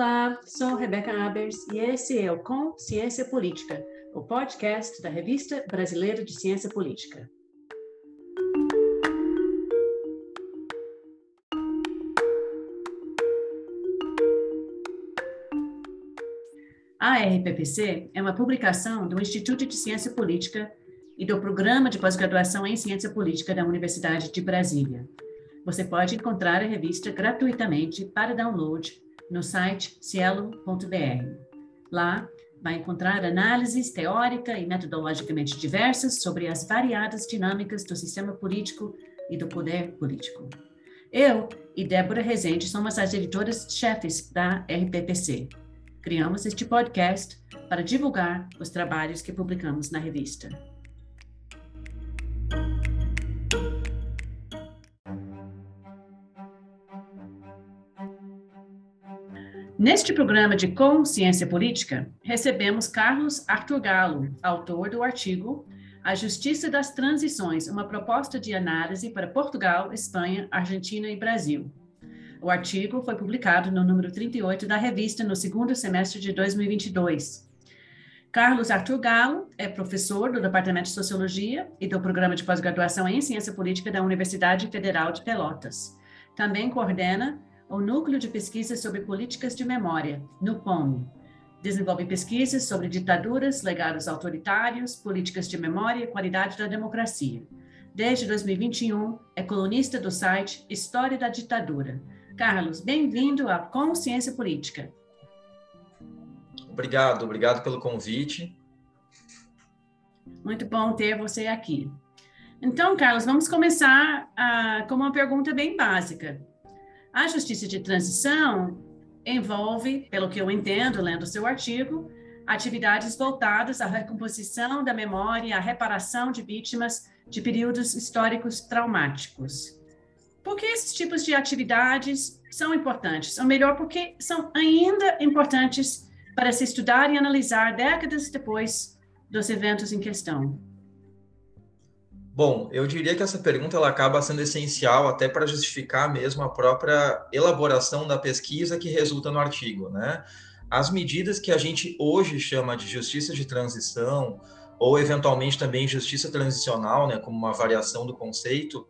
Olá, sou Rebeca Abers e esse é o Com Ciência Política, o podcast da Revista Brasileira de Ciência Política. A RPPC é uma publicação do Instituto de Ciência Política e do Programa de Pós-Graduação em Ciência Política da Universidade de Brasília. Você pode encontrar a revista gratuitamente para download no site cielo.br. Lá vai encontrar análises teórica e metodologicamente diversas sobre as variadas dinâmicas do sistema político e do poder político. Eu e Débora Rezende somos as editoras-chefes da RPPC. Criamos este podcast para divulgar os trabalhos que publicamos na revista. Neste programa de Consciência Política, recebemos Carlos Arthur Galo, autor do artigo A Justiça das Transições, uma proposta de análise para Portugal, Espanha, Argentina e Brasil. O artigo foi publicado no número 38 da revista no segundo semestre de 2022. Carlos Arthur Galo é professor do Departamento de Sociologia e do Programa de Pós-Graduação em Ciência Política da Universidade Federal de Pelotas. Também coordena o Núcleo de Pesquisas sobre Políticas de Memória, NUPOM. Desenvolve pesquisas sobre ditaduras, legados autoritários, políticas de memória e qualidade da democracia. Desde 2021, é colunista do site História da Ditadura. Carlos, bem-vindo à Consciência Política. Obrigado, obrigado pelo convite. Muito bom ter você aqui. Então, Carlos, vamos começar uh, com uma pergunta bem básica. A justiça de transição envolve, pelo que eu entendo, lendo seu artigo, atividades voltadas à recomposição da memória e à reparação de vítimas de períodos históricos traumáticos. Por que esses tipos de atividades são importantes? Ou melhor, porque são ainda importantes para se estudar e analisar décadas depois dos eventos em questão? Bom, eu diria que essa pergunta ela acaba sendo essencial até para justificar mesmo a própria elaboração da pesquisa que resulta no artigo, né? As medidas que a gente hoje chama de justiça de transição ou eventualmente também justiça transicional, né, como uma variação do conceito,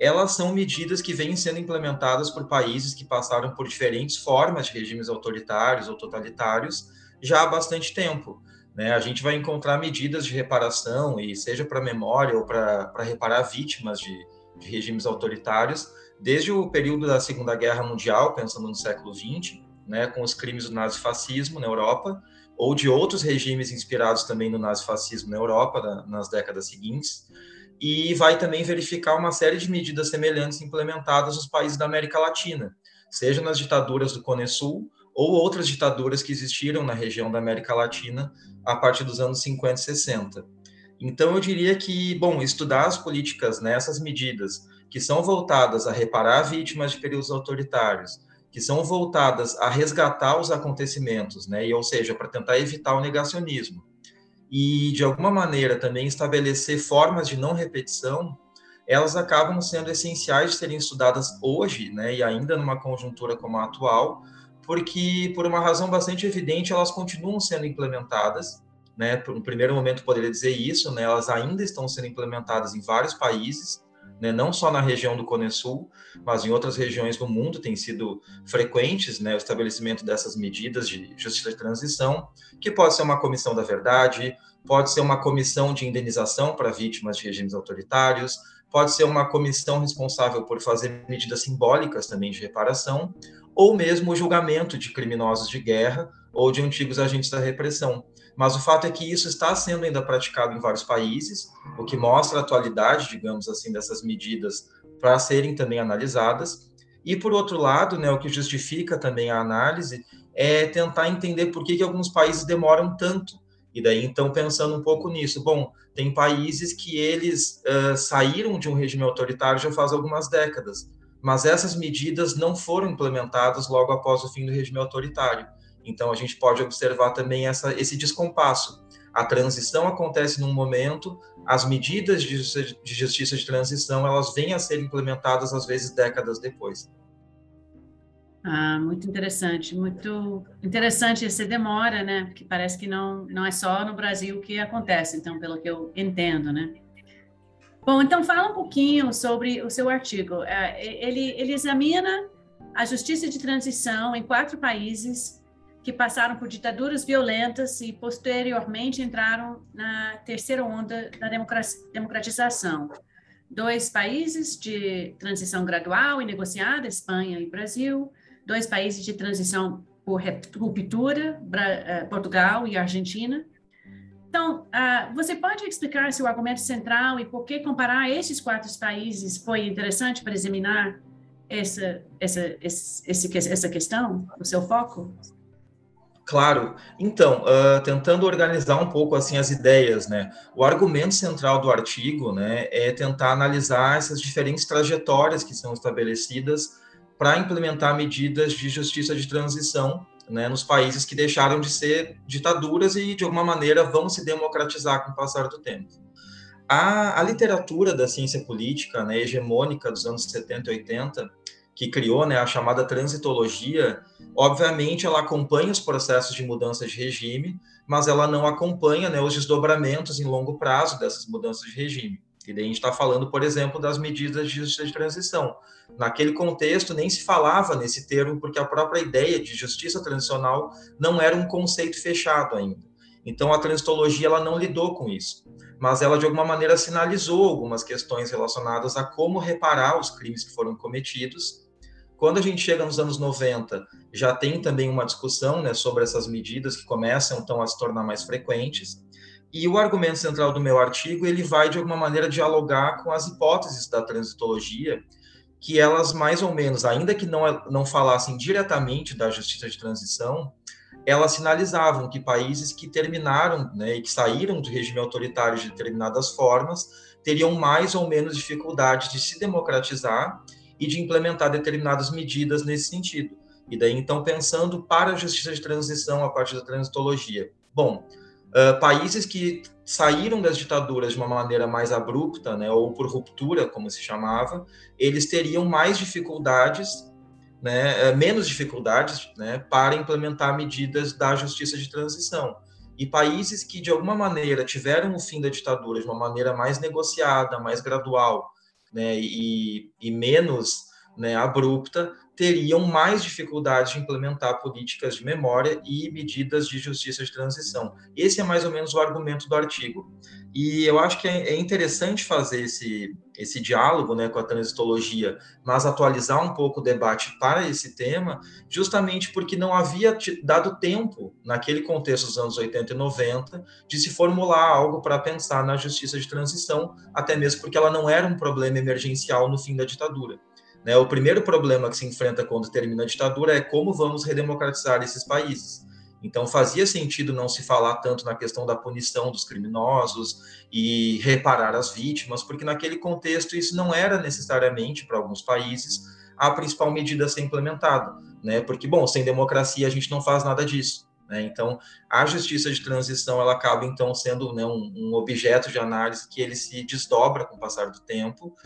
elas são medidas que vêm sendo implementadas por países que passaram por diferentes formas de regimes autoritários ou totalitários já há bastante tempo. Né? A gente vai encontrar medidas de reparação, e seja para memória ou para reparar vítimas de, de regimes autoritários, desde o período da Segunda Guerra Mundial, pensando no século XX, né, com os crimes do nazifascismo na Europa, ou de outros regimes inspirados também no nazifascismo na Europa na, nas décadas seguintes, e vai também verificar uma série de medidas semelhantes implementadas nos países da América Latina, seja nas ditaduras do Cone Sul ou outras ditaduras que existiram na região da América Latina a partir dos anos 50 e 60. Então, eu diria que, bom, estudar as políticas nessas medidas que são voltadas a reparar vítimas de períodos autoritários, que são voltadas a resgatar os acontecimentos, né, e, ou seja, para tentar evitar o negacionismo, e, de alguma maneira, também estabelecer formas de não repetição, elas acabam sendo essenciais de serem estudadas hoje, né, e ainda numa conjuntura como a atual, porque, por uma razão bastante evidente, elas continuam sendo implementadas, né? No primeiro momento, poderia dizer isso, né? Elas ainda estão sendo implementadas em vários países, né? Não só na região do Cone Sul, mas em outras regiões do mundo tem sido frequentes, né? O estabelecimento dessas medidas de justiça de transição, que pode ser uma comissão da verdade, pode ser uma comissão de indenização para vítimas de regimes autoritários, pode ser uma comissão responsável por fazer medidas simbólicas também de reparação, ou mesmo o julgamento de criminosos de guerra ou de antigos agentes da repressão. Mas o fato é que isso está sendo ainda praticado em vários países, o que mostra a atualidade, digamos assim, dessas medidas para serem também analisadas. E, por outro lado, né, o que justifica também a análise é tentar entender por que, que alguns países demoram tanto. E daí, então, pensando um pouco nisso, bom, tem países que eles uh, saíram de um regime autoritário já faz algumas décadas, mas essas medidas não foram implementadas logo após o fim do regime autoritário. Então, a gente pode observar também essa, esse descompasso. A transição acontece num momento, as medidas de justiça, de transição, elas vêm a ser implementadas, às vezes, décadas depois. Ah, muito interessante, muito interessante essa demora, né? Porque parece que não, não é só no Brasil que acontece, então, pelo que eu entendo, né? Bom, então fala um pouquinho sobre o seu artigo. É, ele, ele examina a justiça de transição em quatro países que passaram por ditaduras violentas e posteriormente entraram na terceira onda da democratização. Dois países de transição gradual e negociada, Espanha e Brasil, dois países de transição por ruptura, eh, Portugal e Argentina. Então, uh, você pode explicar seu argumento central e por que comparar esses quatro países foi interessante para examinar essa, essa, esse, essa questão, o seu foco? Claro. Então, uh, tentando organizar um pouco assim as ideias, né? O argumento central do artigo, né, é tentar analisar essas diferentes trajetórias que são estabelecidas para implementar medidas de justiça de transição né, nos países que deixaram de ser ditaduras e, de alguma maneira, vão se democratizar com o passar do tempo. A, a literatura da ciência política né, hegemônica dos anos 70 e 80, que criou né, a chamada transitologia, obviamente ela acompanha os processos de mudança de regime, mas ela não acompanha né, os desdobramentos em longo prazo dessas mudanças de regime. E daí a gente está falando, por exemplo, das medidas de justiça de transição. Naquele contexto, nem se falava nesse termo, porque a própria ideia de justiça transicional não era um conceito fechado ainda. Então, a transitologia ela não lidou com isso, mas ela, de alguma maneira, sinalizou algumas questões relacionadas a como reparar os crimes que foram cometidos. Quando a gente chega nos anos 90, já tem também uma discussão né, sobre essas medidas que começam, então, a se tornar mais frequentes. E o argumento central do meu artigo, ele vai, de alguma maneira, dialogar com as hipóteses da transitologia, que elas, mais ou menos, ainda que não, não falassem diretamente da justiça de transição, elas sinalizavam que países que terminaram né, e que saíram do regime autoritário de determinadas formas teriam mais ou menos dificuldade de se democratizar e de implementar determinadas medidas nesse sentido. E daí, então, pensando para a justiça de transição a partir da transitologia. Bom, Uh, países que saíram das ditaduras de uma maneira mais abrupta, né, ou por ruptura, como se chamava, eles teriam mais dificuldades, né, eh, menos dificuldades, né, para implementar medidas da justiça de transição. E países que, de alguma maneira, tiveram o fim da ditadura de uma maneira mais negociada, mais gradual, né, e, e menos né, abrupta, teriam mais dificuldade de implementar políticas de memória e medidas de justiça de transição. Esse é mais ou menos o argumento do artigo. E eu acho que é, é interessante fazer esse, esse diálogo né, com a transitologia, mas atualizar um pouco o debate para esse tema, justamente porque não havia dado tempo, naquele contexto dos anos 80 e 90, de se formular algo para pensar na justiça de transição, até mesmo porque ela não era um problema emergencial no fim da ditadura. Né? O primeiro problema que se enfrenta quando termina a ditadura é como vamos redemocratizar esses países. Então fazia sentido não se falar tanto na questão da punição dos criminosos e reparar as vítimas, porque naquele contexto isso não era necessariamente para alguns países a principal medida a ser implementada, né? Porque bom, sem democracia a gente não faz nada disso. Né? Então, a justiça de transição ela acaba então sendo né, um, um objeto de análise que ele se desdobra com o passar do tempo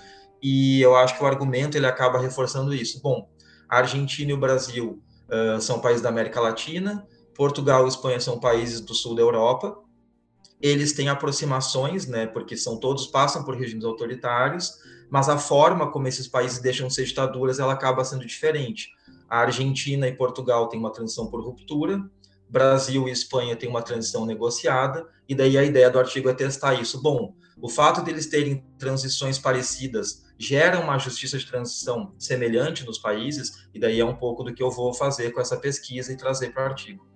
e eu acho que o argumento ele acaba reforçando isso. Bom, a Argentina e o Brasil uh, são países da América Latina, Portugal e Espanha são países do sul da Europa. Eles têm aproximações, né, porque são todos passam por regimes autoritários, mas a forma como esses países deixam de ser ditaduras, ela acaba sendo diferente. A Argentina e Portugal têm uma transição por ruptura, Brasil e Espanha têm uma transição negociada, e daí a ideia do artigo é testar isso. Bom, o fato deles terem transições parecidas gera uma justiça de transição semelhante nos países, e daí é um pouco do que eu vou fazer com essa pesquisa e trazer para o artigo.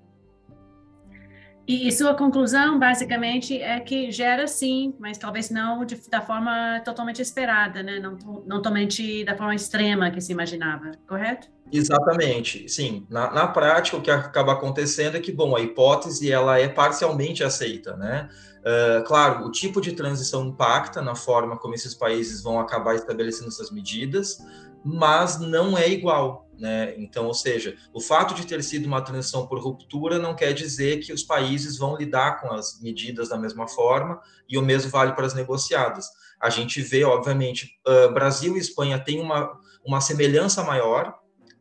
E, e, sua conclusão, basicamente, é que gera sim, mas talvez não de, da forma totalmente esperada, né? não, não totalmente da forma extrema que se imaginava, correto? Exatamente, sim. Na, na prática, o que acaba acontecendo é que, bom, a hipótese ela é parcialmente aceita, né? Uh, claro, o tipo de transição impacta na forma como esses países vão acabar estabelecendo essas medidas, mas não é igual, né? Então, ou seja, o fato de ter sido uma transição por ruptura não quer dizer que os países vão lidar com as medidas da mesma forma, e o mesmo vale para as negociadas. A gente vê, obviamente, uh, Brasil e Espanha têm uma, uma semelhança maior,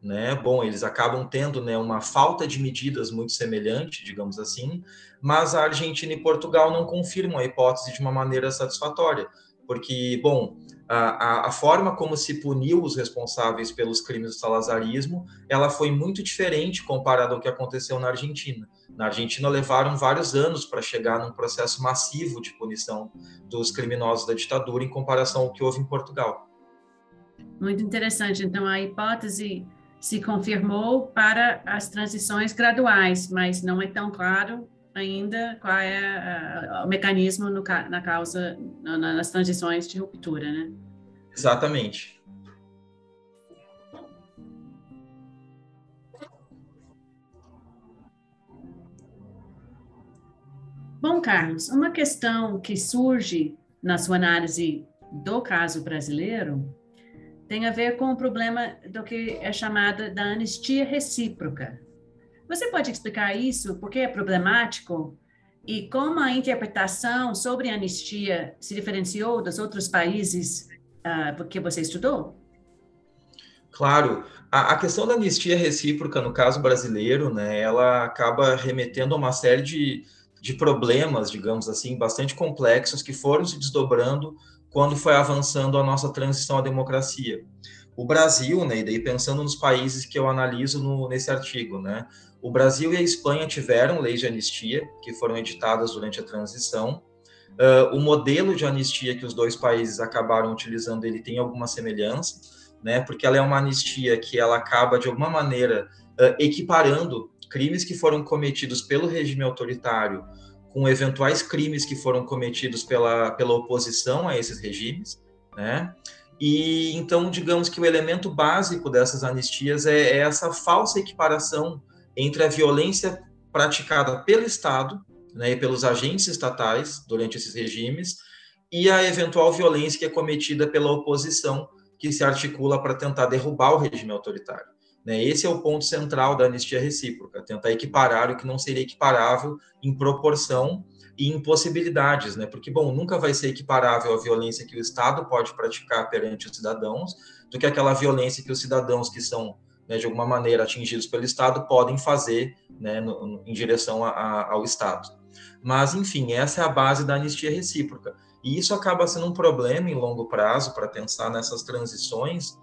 né? Bom, eles acabam tendo né, uma falta de medidas muito semelhante, digamos assim, mas a Argentina e Portugal não confirmam a hipótese de uma maneira satisfatória, porque, bom, a, a, forma como se puniu os responsáveis pelos crimes do salazarismo, ela foi muito diferente comparado ao que aconteceu na Argentina. Na Argentina levaram vários anos para chegar num processo massivo de punição dos criminosos da ditadura em comparação ao que houve em Portugal. Muito interessante. Então, a hipótese se confirmou para as transições graduais, mas não é tão claro ainda qual é o mecanismo no, na causa, nas transições de ruptura, né? Exatamente. Bom, Carlos, uma questão que surge na sua análise do caso brasileiro tem a ver com o problema do que é chamada da anistia recíproca. Você pode explicar isso? Por que é problemático? E como a interpretação sobre anistia se diferenciou dos outros países uh, que você estudou? Claro, a, a, questão da anistia recíproca no caso brasileiro, né, ela acaba remetendo a uma série de, de problemas, digamos assim, bastante complexos que foram se desdobrando quando foi avançando a nossa transição à democracia. O Brasil, né, e daí pensando nos países que eu analiso no, nesse artigo, né, o Brasil e a Espanha tiveram leis de anistia que foram editadas durante a transição. Uh, o modelo de anistia que os dois países acabaram utilizando, ele tem alguma semelhança, né, porque ela é uma anistia que ela acaba de alguma maneira uh, equiparando crimes que foram cometidos pelo regime autoritário com eventuais crimes que foram cometidos pela, pela oposição a esses regimes, né? E então, digamos que o elemento básico dessas anistias é, é essa falsa equiparação entre a violência praticada pelo Estado né, e pelos agentes estatais durante esses regimes e a eventual violência que é cometida pela oposição que se articula para tentar derrubar o regime autoritário. Né? Esse é o ponto central da anistia recíproca, tentar equiparar o que não seria equiparável em proporção e em possibilidades, né? Porque, bom, nunca vai ser equiparável a violência que o Estado pode praticar perante os cidadãos do que aquela violência que os cidadãos que são, né, de alguma maneira, atingidos pelo Estado podem fazer né, no, no, em direção a, a, ao Estado. Mas, enfim, essa é a base da anistia recíproca. E isso acaba sendo um problema em longo prazo para pensar nessas transições,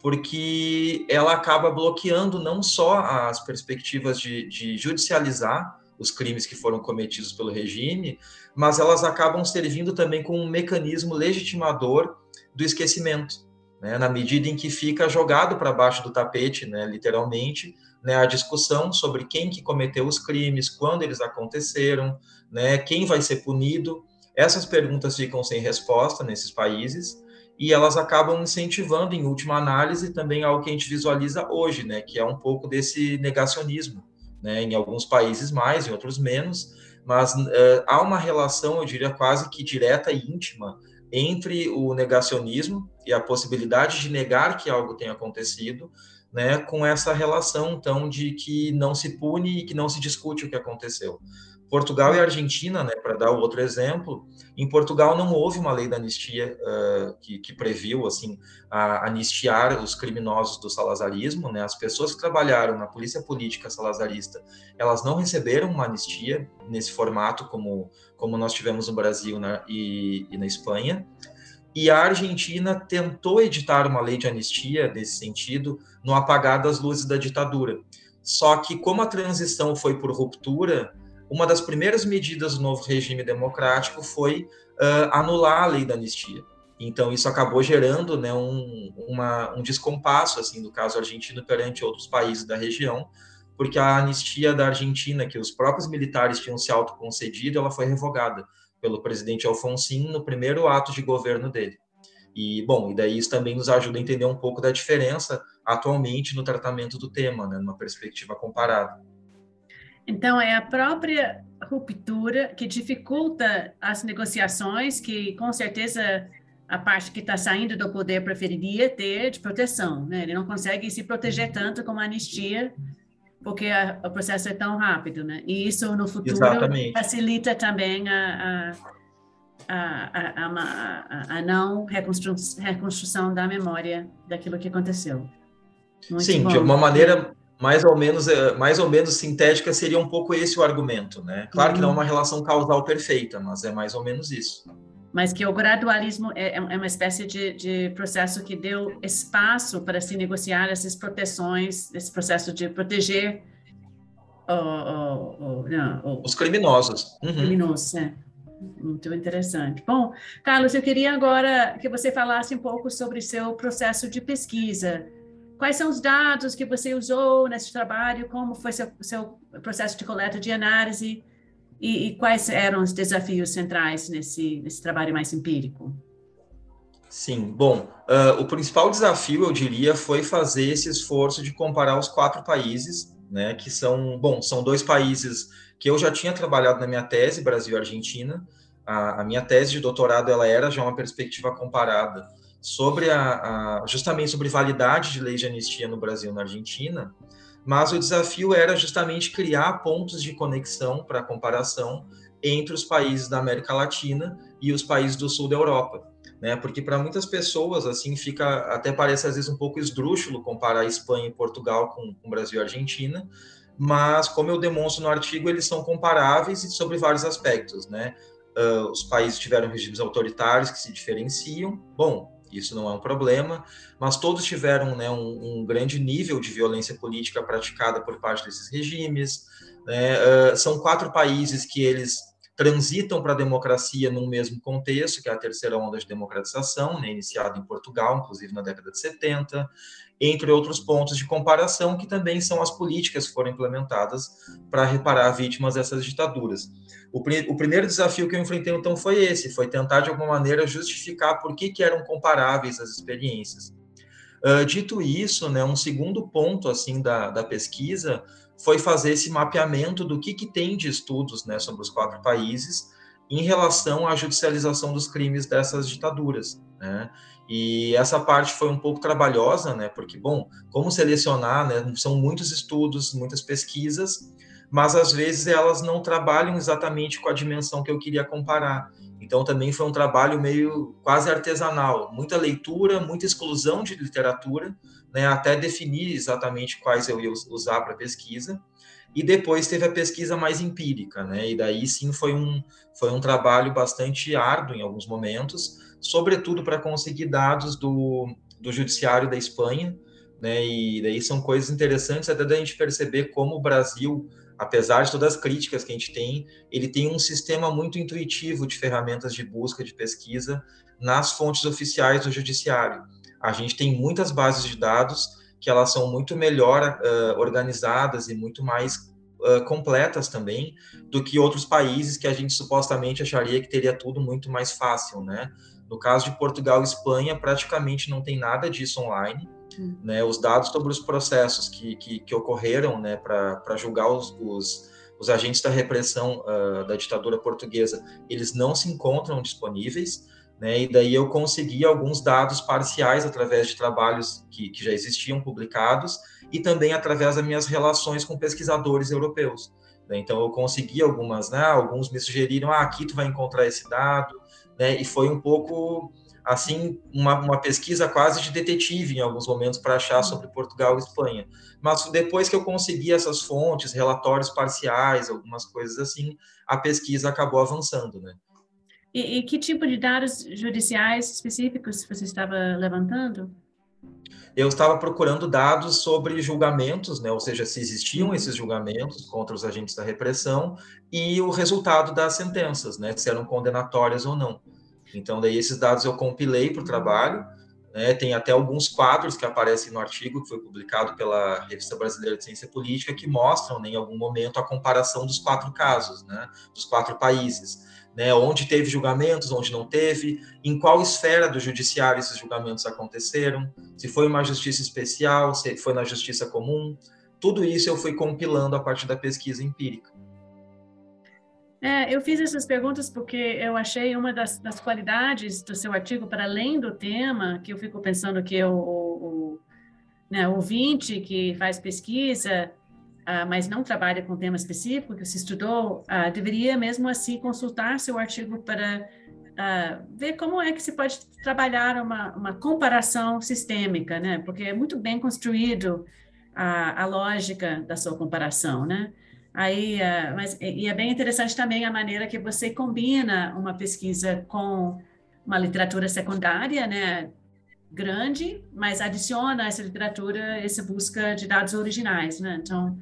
porque ela acaba bloqueando não só as perspectivas de, de judicializar os crimes que foram cometidos pelo regime, mas elas acabam servindo também como um mecanismo legitimador do esquecimento, né, na medida em que fica jogado para baixo do tapete, né, literalmente, né, a discussão sobre quem que cometeu os crimes, quando eles aconteceram, né, quem vai ser punido. Essas perguntas ficam sem resposta nesses países, e elas acabam incentivando, em última análise, também algo que a gente visualiza hoje, né, que é um pouco desse negacionismo, né, em alguns países mais, em outros menos, mas uh, há uma relação, eu diria, quase que direta e íntima entre o negacionismo e a possibilidade de negar que algo tenha acontecido, né, com essa relação, então, de que não se pune e que não se discute o que aconteceu. Portugal e Argentina, né, para dar outro exemplo, em Portugal não houve uma lei da anistia uh, que, que, previu assim a, anistiar os criminosos do salazarismo, né? As pessoas que trabalharam na polícia política salazarista, elas não receberam uma anistia nesse formato como como nós tivemos no Brasil né, e, e na Espanha. E a Argentina tentou editar uma lei de anistia nesse sentido no apagar das luzes da ditadura. Só que como a transição foi por ruptura uma das primeiras medidas do novo regime democrático foi uh, anular a lei da anistia. Então, isso acabou gerando né, um, uma, um descompasso, assim, do caso argentino perante outros países da região, porque a anistia da Argentina, que os próprios militares tinham se autoconcedido, ela foi revogada pelo presidente Alfonsin no primeiro ato de governo dele. E, bom, e daí isso também nos ajuda a entender um pouco da diferença atualmente no tratamento do tema, né, numa perspectiva comparada. Então, é a própria ruptura que dificulta as negociações, que com certeza a parte que está saindo do poder preferiria ter de proteção. Né? Ele não consegue se proteger tanto como a anistia, porque a, o processo é tão rápido. Né? E isso, no futuro, Exatamente. facilita também a, a, a, a não reconstru, reconstrução da memória daquilo que aconteceu. Muito Sim, bom. de uma maneira mais ou menos é, mais ou menos sintética seria um pouco esse o argumento, né? Claro que não é uhum. uma relação causal perfeita, mas é mais ou menos isso. Mas que o gradualismo é, é, é uma espécie de, de processo que deu espaço para se negociar essas proteções, esse processo de proteger o, o, o, não, os criminosos. Uhum. Criminosos, é. Muito interessante. Bom, Carlos, eu queria agora que você falasse um pouco sobre seu processo de pesquisa. Quais são os dados que você usou nesse trabalho? Como foi seu, seu processo de coleta de análise? E, e, quais eram os desafios centrais nesse, nesse trabalho mais empírico? Sim, bom, uh, o principal desafio, eu diria, foi fazer esse esforço de comparar os quatro países, né, que são, bom, são dois países que eu já tinha trabalhado na minha tese, Brasil e Argentina. A, a minha tese de doutorado, ela era já uma perspectiva comparada sobre a, a, justamente sobre validade de lei de anistia no Brasil e na Argentina, mas o desafio era justamente criar pontos de conexão para comparação entre os países da América Latina e os países do sul da Europa, né? Porque para muitas pessoas assim fica até parece às vezes um pouco esdrúxulo comparar Espanha e Portugal com, com Brasil e Argentina, mas como eu demonstro no artigo, eles são comparáveis sobre vários aspectos, né? Uh, os países tiveram regimes autoritários que se diferenciam. Bom, isso não é um problema, mas todos tiveram né, um, um, grande nível de violência política praticada por parte desses regimes. Né? Uh, são quatro países que eles transitam para a democracia num mesmo contexto, que é a terceira onda de democratização, né, iniciada em Portugal, inclusive na década de 70, entre outros pontos de comparação, que também são as políticas que foram implementadas para reparar vítimas dessas ditaduras. O, o, primeiro desafio que eu enfrentei, então, foi esse, foi tentar, de alguma maneira, justificar por que, que eram comparáveis as experiências. Uh, dito isso, né, um segundo ponto, assim, da, da pesquisa foi fazer esse mapeamento do que, que tem de estudos né, sobre os quatro países em relação à judicialização dos crimes dessas ditaduras. Né? E essa parte foi um pouco trabalhosa, né? Porque, bom, como selecionar, né? São muitos estudos, muitas pesquisas, mas às vezes elas não trabalham exatamente com a dimensão que eu queria comparar. Então também foi um trabalho meio quase artesanal, muita leitura, muita exclusão de literatura, né, até definir exatamente quais eu ia usar para pesquisa. E depois teve a pesquisa mais empírica, né? E daí sim foi um foi um trabalho bastante árduo em alguns momentos, sobretudo para conseguir dados do, do judiciário da Espanha, né? E daí são coisas interessantes até da gente perceber como o Brasil, apesar de todas as críticas que a gente tem, ele tem um sistema muito intuitivo de ferramentas de busca, de pesquisa nas fontes oficiais do judiciário. A gente tem muitas bases de dados que elas são muito melhor uh, organizadas e muito mais uh, completas também do que outros países que a gente supostamente acharia que teria tudo muito mais fácil, né? No caso de Portugal e Espanha, praticamente não tem nada disso online. Né? Os dados sobre os processos que, que, que ocorreram né, para julgar os, os, os, agentes da repressão uh, da ditadura portuguesa, eles não se encontram disponíveis. Né, e daí eu consegui alguns dados parciais através de trabalhos que, que já existiam publicados e também através das minhas relações com pesquisadores europeus. Né, então eu consegui algumas, né, alguns me sugeriram, ah, aqui tu vai encontrar esse dado, né? E foi um pouco assim uma, uma pesquisa quase de detetive em alguns momentos para achar uhum. sobre Portugal e Espanha. Mas depois que eu consegui essas fontes, relatórios parciais, algumas coisas assim, a pesquisa acabou avançando, né? E, e que tipo de dados judiciais específicos você estava levantando? eu estava procurando dados sobre julgamentos, né, ou seja, se existiam uhum. esses julgamentos contra os agentes da repressão e o resultado das sentenças, né, se eram condenatórias ou não. Então, daí esses dados eu compilei para o trabalho, né, tem até alguns quadros que aparecem no artigo que foi publicado pela Revista Brasileira de Ciência Política que mostram, né, em algum momento, a comparação dos quatro casos, né, dos quatro países né, onde teve julgamentos, onde não teve, em qual esfera do judiciário esses julgamentos aconteceram, se foi uma justiça especial, se foi na justiça comum. Tudo isso eu fui compilando a partir da pesquisa empírica. É, eu fiz essas perguntas porque eu achei uma das, das, qualidades do seu artigo, para além do tema, que eu fico pensando que o, o, o né, ouvinte que faz pesquisa uh, mas não trabalha com tema específico que se estudou, uh, deveria mesmo assim consultar seu artigo para uh, ver como é que se pode trabalhar uma, uma comparação sistêmica, né? Porque é muito bem construído a, a lógica da sua comparação, né? Aí, uh, mas e é bem interessante também a maneira que você combina uma pesquisa com uma literatura secundária, né? Grande, mas adiciona essa literatura essa busca de dados originais, né? Então,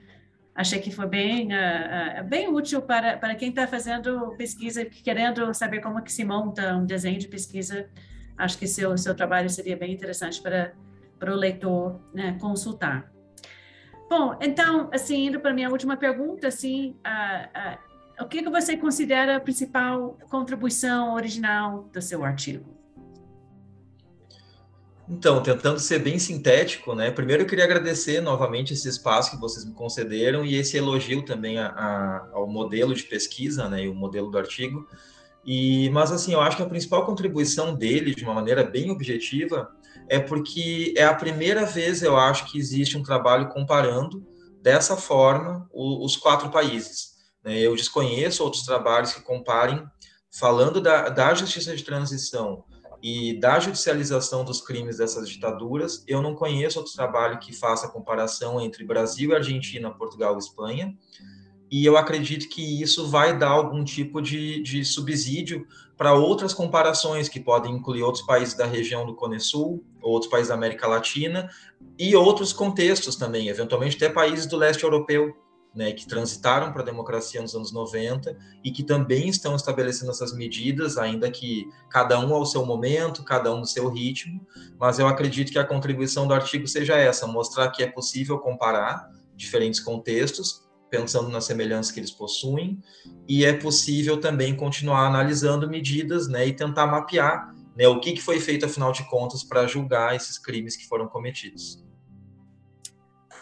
achei que foi bem, uh, uh, bem útil para, para quem está fazendo pesquisa, querendo saber como que se monta um desenho de pesquisa. Acho que seu seu trabalho seria bem interessante para para o leitor né, consultar. Bom, então, assim, indo para a minha última pergunta, assim, uh, o que, que você considera a principal contribuição original do seu artigo? Então, tentando ser bem sintético, né? Primeiro eu queria agradecer novamente esse espaço que vocês me concederam e esse elogio também a, a, ao modelo de pesquisa, né? E o modelo do artigo. E, mas assim, eu acho que a principal contribuição dele, de uma maneira bem objetiva, é porque é a primeira vez, eu acho, que existe um trabalho comparando dessa forma o, os quatro países. Né? Eu desconheço outros trabalhos que comparem, falando da, da justiça de transição e da judicialização dos crimes dessas ditaduras, eu não conheço outro trabalho que faça comparação entre Brasil Argentina, Portugal e Espanha, e eu acredito que isso vai dar algum tipo de, de subsídio para outras comparações, que podem incluir outros países da região do Cone Sul, outros países da América Latina, e outros contextos também, eventualmente até países do leste europeu, né, que transitaram para a democracia nos anos 90 e que também estão estabelecendo essas medidas, ainda que cada um ao seu momento, cada um no seu ritmo, mas eu acredito que a contribuição do artigo seja essa, mostrar que é possível comparar diferentes contextos, pensando nas semelhanças que eles possuem, e é possível também continuar analisando medidas né, e tentar mapear né, o que, que foi feito, afinal de contas, para julgar esses crimes que foram cometidos.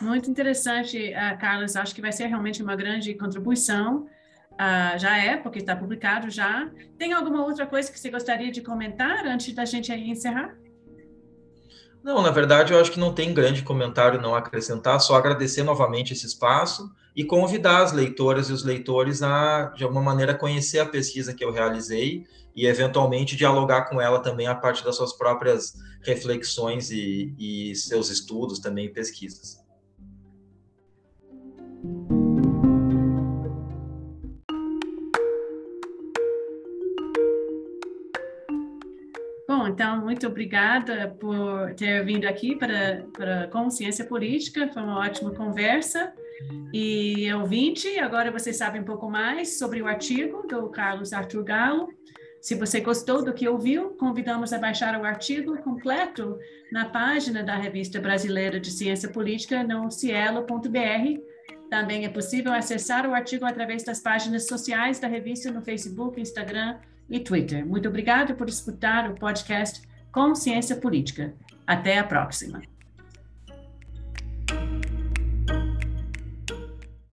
Muito interessante, uh, Carlos. Acho que vai ser realmente uma grande contribuição. Uh, já é, porque está publicado já. Tem alguma outra coisa que você gostaria de comentar antes da gente encerrar? Não, na verdade, eu acho que não tem grande comentário não acrescentar, só agradecer novamente esse espaço e convidar as leitoras e os leitores a, de alguma maneira, conhecer a pesquisa que eu realizei e, eventualmente, dialogar com ela também a partir das suas próprias reflexões e, e seus estudos também e pesquisas. Bom, então, muito obrigada por ter vindo aqui para, para Consciência Política, foi uma ótima conversa. E ouvinte, agora você sabe um pouco mais sobre o artigo do Carlos Arthur Galo. Se você gostou do que ouviu, convidamos a baixar o artigo completo na página da Revista Brasileira de Ciência Política no cielo.br também é possível acessar o artigo através das páginas sociais da revista no Facebook, Instagram e Twitter. Muito obrigado por escutar o podcast Consciência Política. Até a próxima.